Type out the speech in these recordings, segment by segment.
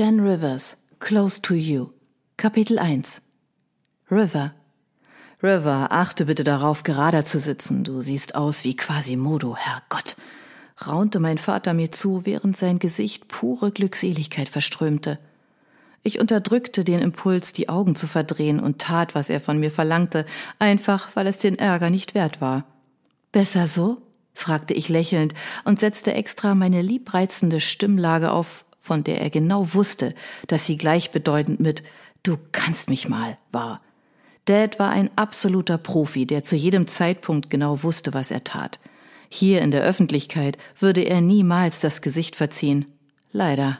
Jen Rivers, Close to You. Kapitel 1 River. River, achte bitte darauf, gerader zu sitzen. Du siehst aus wie Quasimodo, Herrgott, raunte mein Vater mir zu, während sein Gesicht pure Glückseligkeit verströmte. Ich unterdrückte den Impuls, die Augen zu verdrehen und tat, was er von mir verlangte, einfach weil es den Ärger nicht wert war. Besser so? fragte ich lächelnd und setzte extra meine liebreizende Stimmlage auf von der er genau wusste, dass sie gleichbedeutend mit Du kannst mich mal war. Dad war ein absoluter Profi, der zu jedem Zeitpunkt genau wusste, was er tat. Hier in der Öffentlichkeit würde er niemals das Gesicht verziehen. Leider.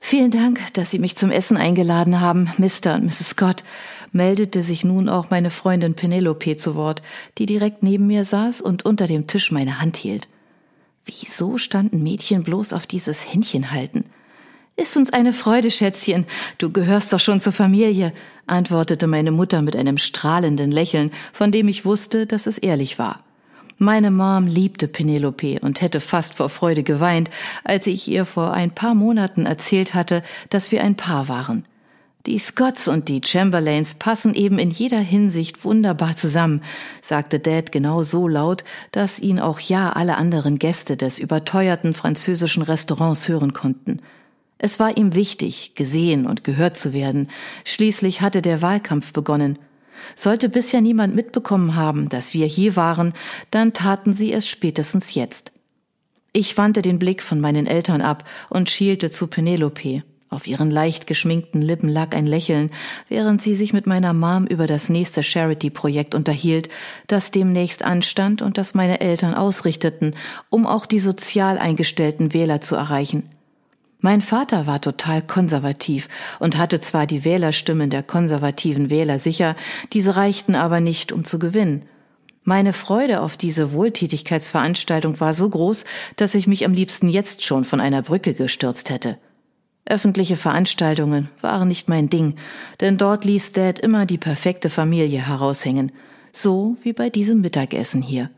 Vielen Dank, dass Sie mich zum Essen eingeladen haben, Mr. und Mrs. Scott, meldete sich nun auch meine Freundin Penelope zu Wort, die direkt neben mir saß und unter dem Tisch meine Hand hielt. Wieso standen Mädchen bloß auf dieses Händchen halten? Ist uns eine Freude, Schätzchen. Du gehörst doch schon zur Familie, antwortete meine Mutter mit einem strahlenden Lächeln, von dem ich wusste, dass es ehrlich war. Meine Mom liebte Penelope und hätte fast vor Freude geweint, als ich ihr vor ein paar Monaten erzählt hatte, dass wir ein Paar waren. Die Scotts und die Chamberlains passen eben in jeder Hinsicht wunderbar zusammen, sagte Dad genau so laut, dass ihn auch ja alle anderen Gäste des überteuerten französischen Restaurants hören konnten. Es war ihm wichtig, gesehen und gehört zu werden. Schließlich hatte der Wahlkampf begonnen. Sollte bisher niemand mitbekommen haben, dass wir hier waren, dann taten sie es spätestens jetzt. Ich wandte den Blick von meinen Eltern ab und schielte zu Penelope. Auf ihren leicht geschminkten Lippen lag ein Lächeln, während sie sich mit meiner Mom über das nächste Charity-Projekt unterhielt, das demnächst anstand und das meine Eltern ausrichteten, um auch die sozial eingestellten Wähler zu erreichen. Mein Vater war total konservativ und hatte zwar die Wählerstimmen der konservativen Wähler sicher, diese reichten aber nicht, um zu gewinnen. Meine Freude auf diese Wohltätigkeitsveranstaltung war so groß, dass ich mich am liebsten jetzt schon von einer Brücke gestürzt hätte. Öffentliche Veranstaltungen waren nicht mein Ding, denn dort ließ Dad immer die perfekte Familie heraushängen, so wie bei diesem Mittagessen hier.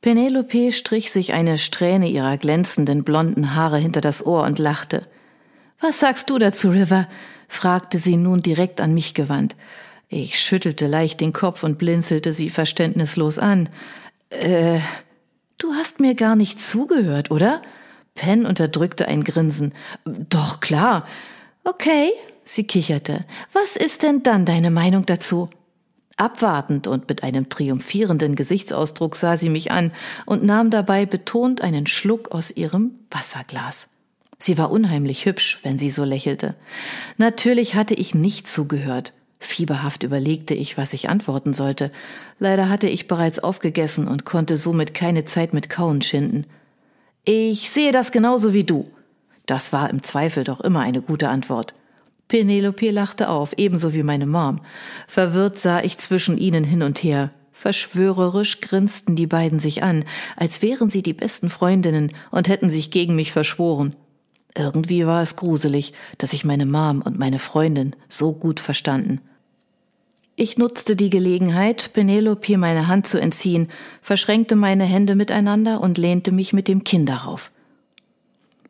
Penelope strich sich eine Strähne ihrer glänzenden blonden Haare hinter das Ohr und lachte. Was sagst du dazu, River? fragte sie nun direkt an mich gewandt. Ich schüttelte leicht den Kopf und blinzelte sie verständnislos an. Äh, du hast mir gar nicht zugehört, oder? Penn unterdrückte ein Grinsen. Doch klar. Okay, sie kicherte. Was ist denn dann deine Meinung dazu? Abwartend und mit einem triumphierenden Gesichtsausdruck sah sie mich an und nahm dabei betont einen Schluck aus ihrem Wasserglas. Sie war unheimlich hübsch, wenn sie so lächelte. Natürlich hatte ich nicht zugehört. Fieberhaft überlegte ich, was ich antworten sollte. Leider hatte ich bereits aufgegessen und konnte somit keine Zeit mit Kauen schinden. Ich sehe das genauso wie du. Das war im Zweifel doch immer eine gute Antwort. Penelope lachte auf, ebenso wie meine Mom. Verwirrt sah ich zwischen ihnen hin und her. Verschwörerisch grinsten die beiden sich an, als wären sie die besten Freundinnen und hätten sich gegen mich verschworen. Irgendwie war es gruselig, dass ich meine Mom und meine Freundin so gut verstanden. Ich nutzte die Gelegenheit, Penelope meine Hand zu entziehen, verschränkte meine Hände miteinander und lehnte mich mit dem Kinn darauf.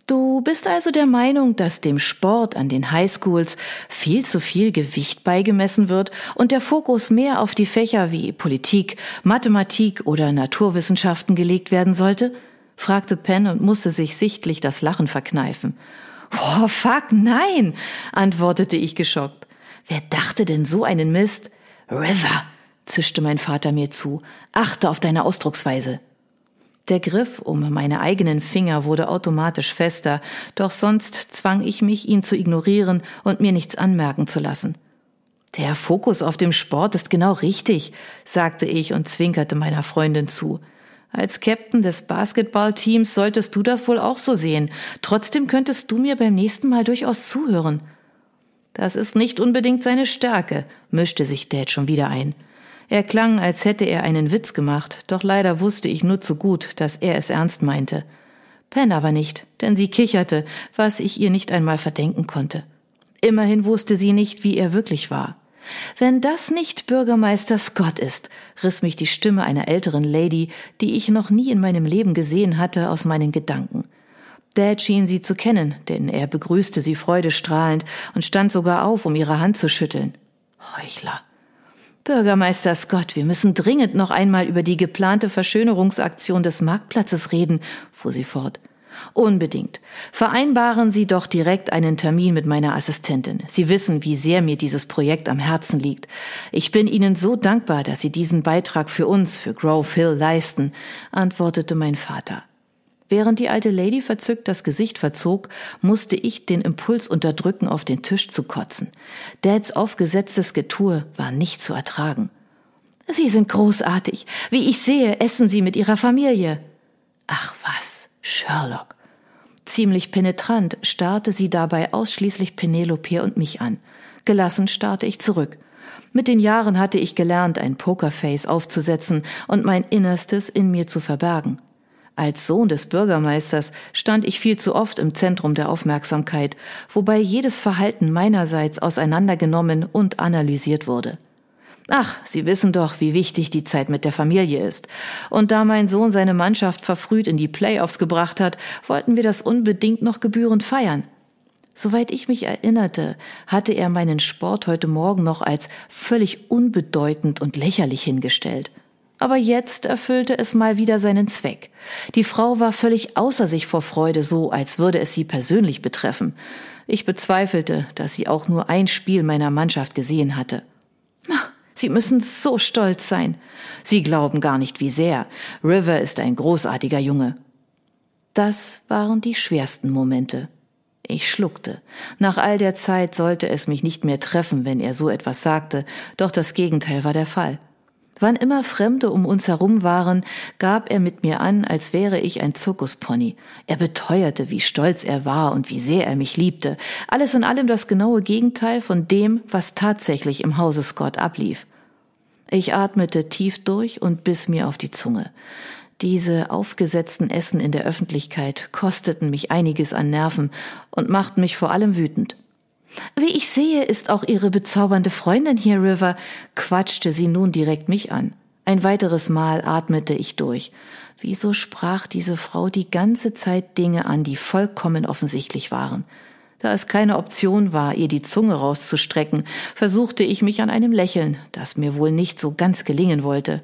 Du bist also der Meinung, dass dem Sport an den Highschools viel zu viel Gewicht beigemessen wird und der Fokus mehr auf die Fächer wie Politik, Mathematik oder Naturwissenschaften gelegt werden sollte? fragte Penn und musste sich sichtlich das Lachen verkneifen. Oh, fuck, nein, antwortete ich geschockt. Wer dachte denn so einen Mist? River, zischte mein Vater mir zu, achte auf deine Ausdrucksweise. Der Griff um meine eigenen Finger wurde automatisch fester, doch sonst zwang ich mich, ihn zu ignorieren und mir nichts anmerken zu lassen. Der Fokus auf dem Sport ist genau richtig, sagte ich und zwinkerte meiner Freundin zu. Als Captain des Basketballteams solltest du das wohl auch so sehen. Trotzdem könntest du mir beim nächsten Mal durchaus zuhören. Das ist nicht unbedingt seine Stärke, mischte sich Dad schon wieder ein. Er klang, als hätte er einen Witz gemacht, doch leider wusste ich nur zu gut, dass er es ernst meinte. Pen aber nicht, denn sie kicherte, was ich ihr nicht einmal verdenken konnte. Immerhin wusste sie nicht, wie er wirklich war. Wenn das nicht Bürgermeister Scott ist, riss mich die Stimme einer älteren Lady, die ich noch nie in meinem Leben gesehen hatte, aus meinen Gedanken. Dad schien sie zu kennen, denn er begrüßte sie freudestrahlend und stand sogar auf, um ihre Hand zu schütteln. Heuchler. Bürgermeister Scott, wir müssen dringend noch einmal über die geplante Verschönerungsaktion des Marktplatzes reden, fuhr sie fort. Unbedingt. Vereinbaren Sie doch direkt einen Termin mit meiner Assistentin. Sie wissen, wie sehr mir dieses Projekt am Herzen liegt. Ich bin Ihnen so dankbar, dass Sie diesen Beitrag für uns, für Grove Hill leisten, antwortete mein Vater. Während die alte Lady verzückt das Gesicht verzog, musste ich den Impuls unterdrücken, auf den Tisch zu kotzen. Dads aufgesetztes Getue war nicht zu ertragen. Sie sind großartig. Wie ich sehe, essen Sie mit Ihrer Familie. Ach was, Sherlock. Ziemlich penetrant starrte sie dabei ausschließlich Penelope und mich an. Gelassen starrte ich zurück. Mit den Jahren hatte ich gelernt, ein Pokerface aufzusetzen und mein Innerstes in mir zu verbergen. Als Sohn des Bürgermeisters stand ich viel zu oft im Zentrum der Aufmerksamkeit, wobei jedes Verhalten meinerseits auseinandergenommen und analysiert wurde. Ach, Sie wissen doch, wie wichtig die Zeit mit der Familie ist. Und da mein Sohn seine Mannschaft verfrüht in die Playoffs gebracht hat, wollten wir das unbedingt noch gebührend feiern. Soweit ich mich erinnerte, hatte er meinen Sport heute Morgen noch als völlig unbedeutend und lächerlich hingestellt. Aber jetzt erfüllte es mal wieder seinen Zweck. Die Frau war völlig außer sich vor Freude, so als würde es sie persönlich betreffen. Ich bezweifelte, dass sie auch nur ein Spiel meiner Mannschaft gesehen hatte. Sie müssen so stolz sein. Sie glauben gar nicht, wie sehr. River ist ein großartiger Junge. Das waren die schwersten Momente. Ich schluckte. Nach all der Zeit sollte es mich nicht mehr treffen, wenn er so etwas sagte, doch das Gegenteil war der Fall. Wann immer Fremde um uns herum waren, gab er mit mir an, als wäre ich ein Zirkuspony. Er beteuerte, wie stolz er war und wie sehr er mich liebte. Alles in allem das genaue Gegenteil von dem, was tatsächlich im Hause Scott ablief. Ich atmete tief durch und biss mir auf die Zunge. Diese aufgesetzten Essen in der Öffentlichkeit kosteten mich einiges an Nerven und machten mich vor allem wütend. Wie ich sehe, ist auch Ihre bezaubernde Freundin hier, River, quatschte sie nun direkt mich an. Ein weiteres Mal atmete ich durch. Wieso sprach diese Frau die ganze Zeit Dinge an, die vollkommen offensichtlich waren? Da es keine Option war, ihr die Zunge rauszustrecken, versuchte ich mich an einem Lächeln, das mir wohl nicht so ganz gelingen wollte.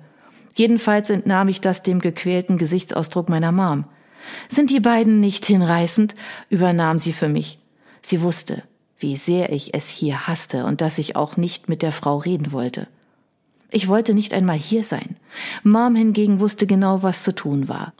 Jedenfalls entnahm ich das dem gequälten Gesichtsausdruck meiner Mom. Sind die beiden nicht hinreißend? übernahm sie für mich. Sie wusste, wie sehr ich es hier hasste und dass ich auch nicht mit der Frau reden wollte. Ich wollte nicht einmal hier sein. Mom hingegen wusste genau, was zu tun war.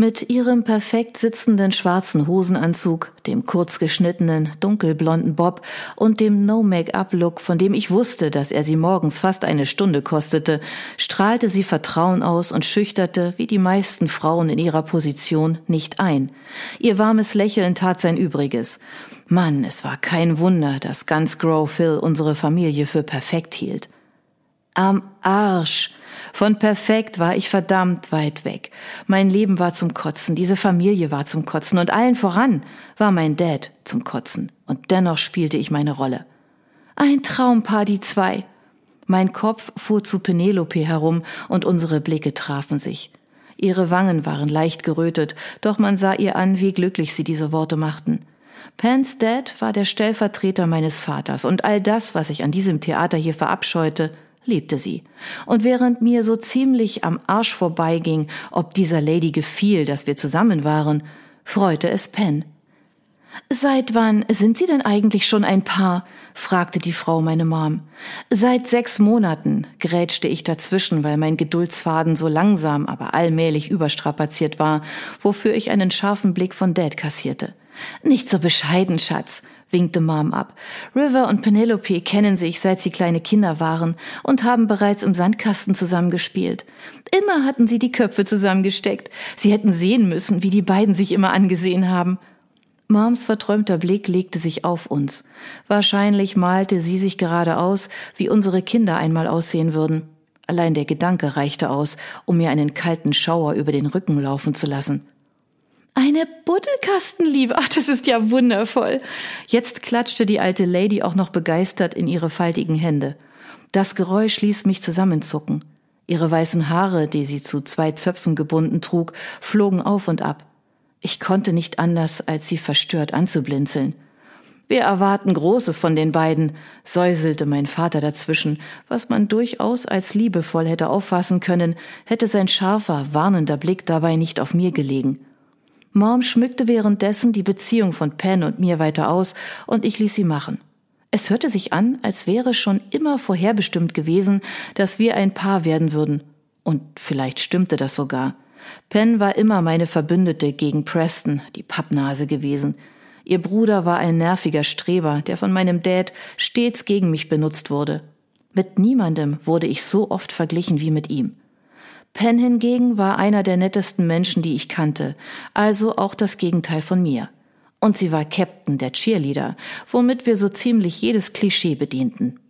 Mit ihrem perfekt sitzenden schwarzen Hosenanzug, dem kurz geschnittenen, dunkelblonden Bob und dem No-Make-up-Look, von dem ich wusste, dass er sie morgens fast eine Stunde kostete, strahlte sie Vertrauen aus und schüchterte, wie die meisten Frauen in ihrer Position, nicht ein. Ihr warmes Lächeln tat sein Übriges. Mann, es war kein Wunder, dass ganz Grove Hill unsere Familie für perfekt hielt. Am Arsch! Von perfekt war ich verdammt weit weg. Mein Leben war zum Kotzen, diese Familie war zum Kotzen und allen voran war mein Dad zum Kotzen. Und dennoch spielte ich meine Rolle. Ein Traumpaar, die zwei. Mein Kopf fuhr zu Penelope herum und unsere Blicke trafen sich. Ihre Wangen waren leicht gerötet, doch man sah ihr an, wie glücklich sie diese Worte machten. Pans Dad war der Stellvertreter meines Vaters und all das, was ich an diesem Theater hier verabscheute, liebte sie. Und während mir so ziemlich am Arsch vorbeiging, ob dieser Lady gefiel, dass wir zusammen waren, freute es Pen. Seit wann sind Sie denn eigentlich schon ein Paar? fragte die Frau meine Mom. Seit sechs Monaten, grätschte ich dazwischen, weil mein Geduldsfaden so langsam, aber allmählich überstrapaziert war, wofür ich einen scharfen Blick von Dad kassierte. Nicht so bescheiden, Schatz, winkte Mom ab. River und Penelope kennen sich, seit sie kleine Kinder waren und haben bereits im Sandkasten zusammengespielt. Immer hatten sie die Köpfe zusammengesteckt. Sie hätten sehen müssen, wie die beiden sich immer angesehen haben. Moms verträumter Blick legte sich auf uns. Wahrscheinlich malte sie sich gerade aus, wie unsere Kinder einmal aussehen würden. Allein der Gedanke reichte aus, um mir einen kalten Schauer über den Rücken laufen zu lassen. Eine Buddelkastenliebe. Ach, das ist ja wundervoll. Jetzt klatschte die alte Lady auch noch begeistert in ihre faltigen Hände. Das Geräusch ließ mich zusammenzucken. Ihre weißen Haare, die sie zu zwei Zöpfen gebunden trug, flogen auf und ab. Ich konnte nicht anders, als sie verstört anzublinzeln. Wir erwarten Großes von den beiden, säuselte mein Vater dazwischen, was man durchaus als liebevoll hätte auffassen können, hätte sein scharfer, warnender Blick dabei nicht auf mir gelegen. Mom schmückte währenddessen die Beziehung von Penn und mir weiter aus, und ich ließ sie machen. Es hörte sich an, als wäre schon immer vorherbestimmt gewesen, dass wir ein Paar werden würden. Und vielleicht stimmte das sogar. Penn war immer meine Verbündete gegen Preston, die Pappnase gewesen. Ihr Bruder war ein nerviger Streber, der von meinem Dad stets gegen mich benutzt wurde. Mit niemandem wurde ich so oft verglichen wie mit ihm. Penn hingegen war einer der nettesten Menschen, die ich kannte, also auch das Gegenteil von mir. Und sie war Captain der Cheerleader, womit wir so ziemlich jedes Klischee bedienten.